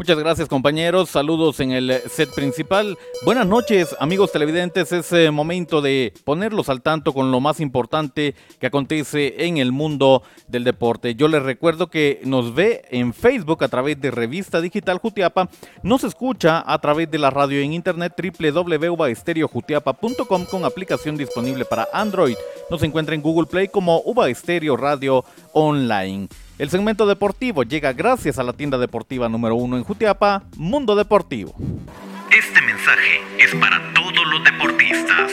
Muchas gracias compañeros, saludos en el set principal. Buenas noches amigos televidentes, es eh, momento de ponerlos al tanto con lo más importante que acontece en el mundo del deporte. Yo les recuerdo que nos ve en Facebook a través de Revista Digital Jutiapa, nos escucha a través de la radio en internet www.ubaestereojutiapa.com con aplicación disponible para Android. Nos encuentra en Google Play como Uba Estéreo Radio Online. El segmento deportivo llega gracias a la tienda deportiva número uno en Jutiapa, Mundo Deportivo. Este mensaje es para todos los deportistas.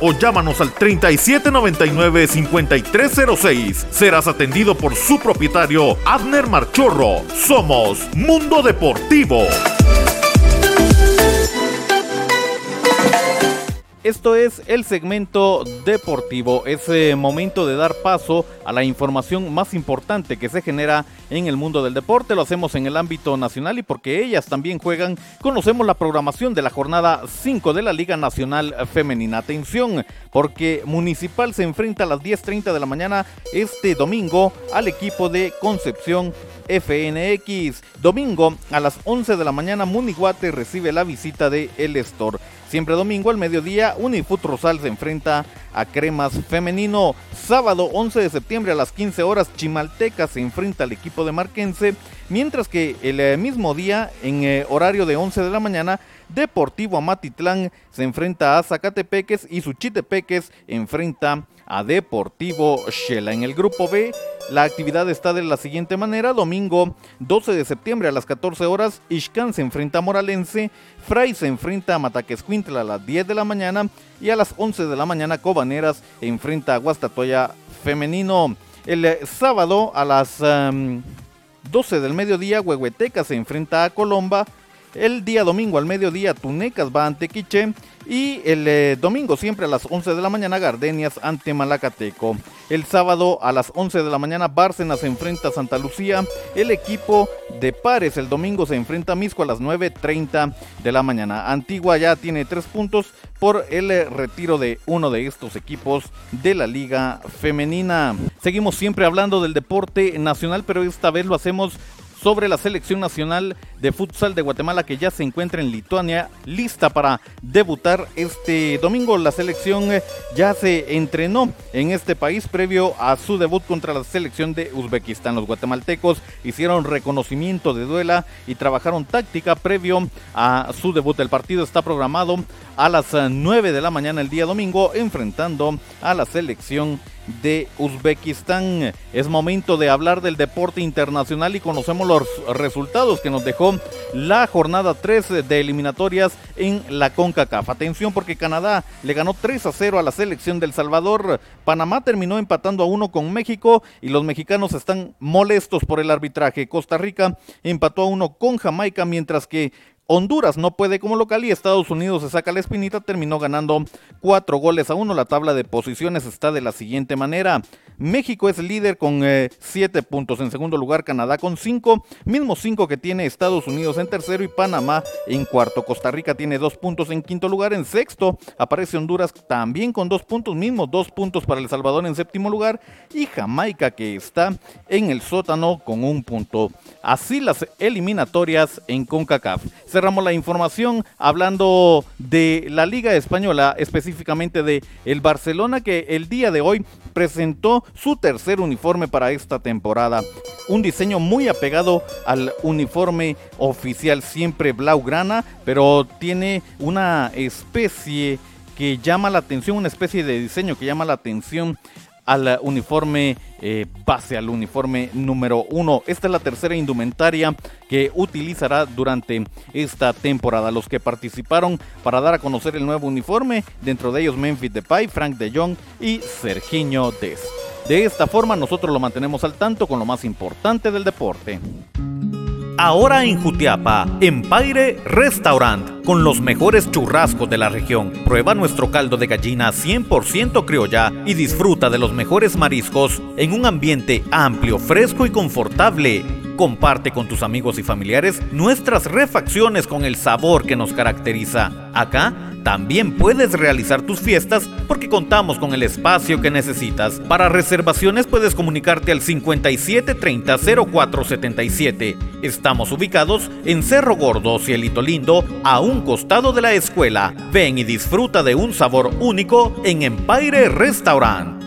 o llámanos al 3799-5306. Serás atendido por su propietario, Abner Marchorro. Somos Mundo Deportivo. Esto es el segmento deportivo, es momento de dar paso a la información más importante que se genera en el mundo del deporte. Lo hacemos en el ámbito nacional y porque ellas también juegan, conocemos la programación de la jornada 5 de la Liga Nacional Femenina. Atención, porque Municipal se enfrenta a las 10.30 de la mañana este domingo al equipo de Concepción FNX. Domingo a las 11 de la mañana Muniguate recibe la visita de El Store. Siempre domingo al mediodía Unifut Rosal se enfrenta a Cremas Femenino. Sábado 11 de septiembre a las 15 horas Chimalteca se enfrenta al equipo de Marquense. Mientras que el eh, mismo día en eh, horario de 11 de la mañana Deportivo Amatitlán se enfrenta a Zacatepeques y Suchitepeques enfrenta a Deportivo Shela. En el grupo B, la actividad está de la siguiente manera. Domingo 12 de septiembre a las 14 horas, Ishkan se enfrenta a Moralense, Fray se enfrenta a Mataquescuintla a las 10 de la mañana y a las 11 de la mañana Cobaneras enfrenta a Guastatoya Femenino. El eh, sábado a las 12 del mediodía, Huehueteca se enfrenta a Colomba. El día domingo al mediodía, Tunecas va ante Quiche. Y el eh, domingo siempre a las 11 de la mañana, Gardenias ante Malacateco. El sábado a las 11 de la mañana, Bárcenas se enfrenta a Santa Lucía. El equipo de Pares el domingo se enfrenta a Misco a las 9.30 de la mañana. Antigua ya tiene tres puntos por el eh, retiro de uno de estos equipos de la Liga Femenina. Seguimos siempre hablando del deporte nacional, pero esta vez lo hacemos sobre la selección nacional de futsal de Guatemala que ya se encuentra en Lituania lista para debutar este domingo. La selección eh, ya se entrenó en este país previo a su debut contra la selección de Uzbekistán. Los guatemaltecos hicieron reconocimiento de duela y trabajaron táctica previo a su debut. El partido está programado a las 9 eh, de la mañana el día domingo enfrentando a la selección de Uzbekistán. Es momento de hablar del deporte internacional y conocemos los resultados que nos dejó la jornada 3 de eliminatorias en la CONCACAF. Atención porque Canadá le ganó 3 a 0 a la selección del Salvador. Panamá terminó empatando a 1 con México y los mexicanos están molestos por el arbitraje. Costa Rica empató a 1 con Jamaica mientras que Honduras no puede como local y Estados Unidos se saca la espinita, terminó ganando cuatro goles a uno. La tabla de posiciones está de la siguiente manera. México es líder con eh, siete puntos. En segundo lugar, Canadá con cinco. Mismo cinco que tiene Estados Unidos en tercero y Panamá en cuarto. Costa Rica tiene dos puntos en quinto lugar. En sexto aparece Honduras también con dos puntos. Mismo dos puntos para El Salvador en séptimo lugar. Y Jamaica que está en el sótano con un punto. Así las eliminatorias en CONCACAF. Cerramos la información hablando de la Liga Española, específicamente de el Barcelona que el día de hoy presentó su tercer uniforme para esta temporada. Un diseño muy apegado al uniforme oficial, siempre blaugrana, pero tiene una especie que llama la atención, una especie de diseño que llama la atención al uniforme eh, base, al uniforme número uno. Esta es la tercera indumentaria que utilizará durante esta temporada. Los que participaron para dar a conocer el nuevo uniforme, dentro de ellos Memphis Depay, Frank de Jong y Serginho Des. De esta forma nosotros lo mantenemos al tanto con lo más importante del deporte. Ahora en Jutiapa, Empire Restaurant, con los mejores churrascos de la región. Prueba nuestro caldo de gallina 100% criolla y disfruta de los mejores mariscos en un ambiente amplio, fresco y confortable. Comparte con tus amigos y familiares nuestras refacciones con el sabor que nos caracteriza. Acá también puedes realizar tus fiestas porque contamos con el espacio que necesitas. Para reservaciones puedes comunicarte al 57 30 0477. Estamos ubicados en Cerro Gordo, Cielito Lindo, a un costado de la escuela. Ven y disfruta de un sabor único en Empire Restaurant.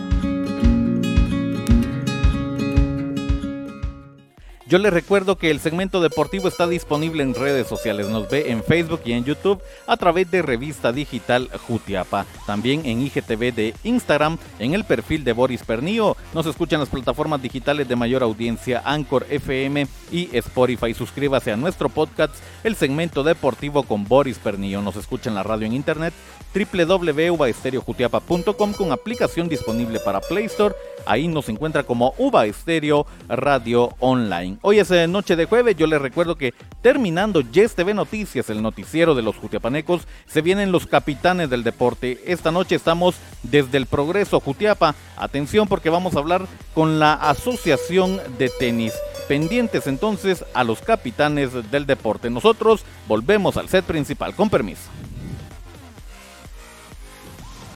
Yo les recuerdo que el segmento deportivo está disponible en redes sociales. Nos ve en Facebook y en YouTube a través de Revista Digital Jutiapa. También en IGTV de Instagram, en el perfil de Boris Pernillo. Nos escuchan las plataformas digitales de mayor audiencia, Anchor FM y Spotify. Suscríbase a nuestro podcast, el segmento deportivo con Boris Pernillo. Nos escucha en la radio en internet www.ubaestereojutiapa.com con aplicación disponible para Play Store. Ahí nos encuentra como Uba Estéreo Radio Online. Hoy es eh, noche de jueves. Yo les recuerdo que terminando Yes TV Noticias, el noticiero de los Jutiapanecos, se vienen los capitanes del deporte. Esta noche estamos desde el Progreso Jutiapa. Atención porque vamos a hablar con la Asociación de Tenis. Pendientes entonces a los capitanes del deporte. Nosotros volvemos al set principal. Con permiso.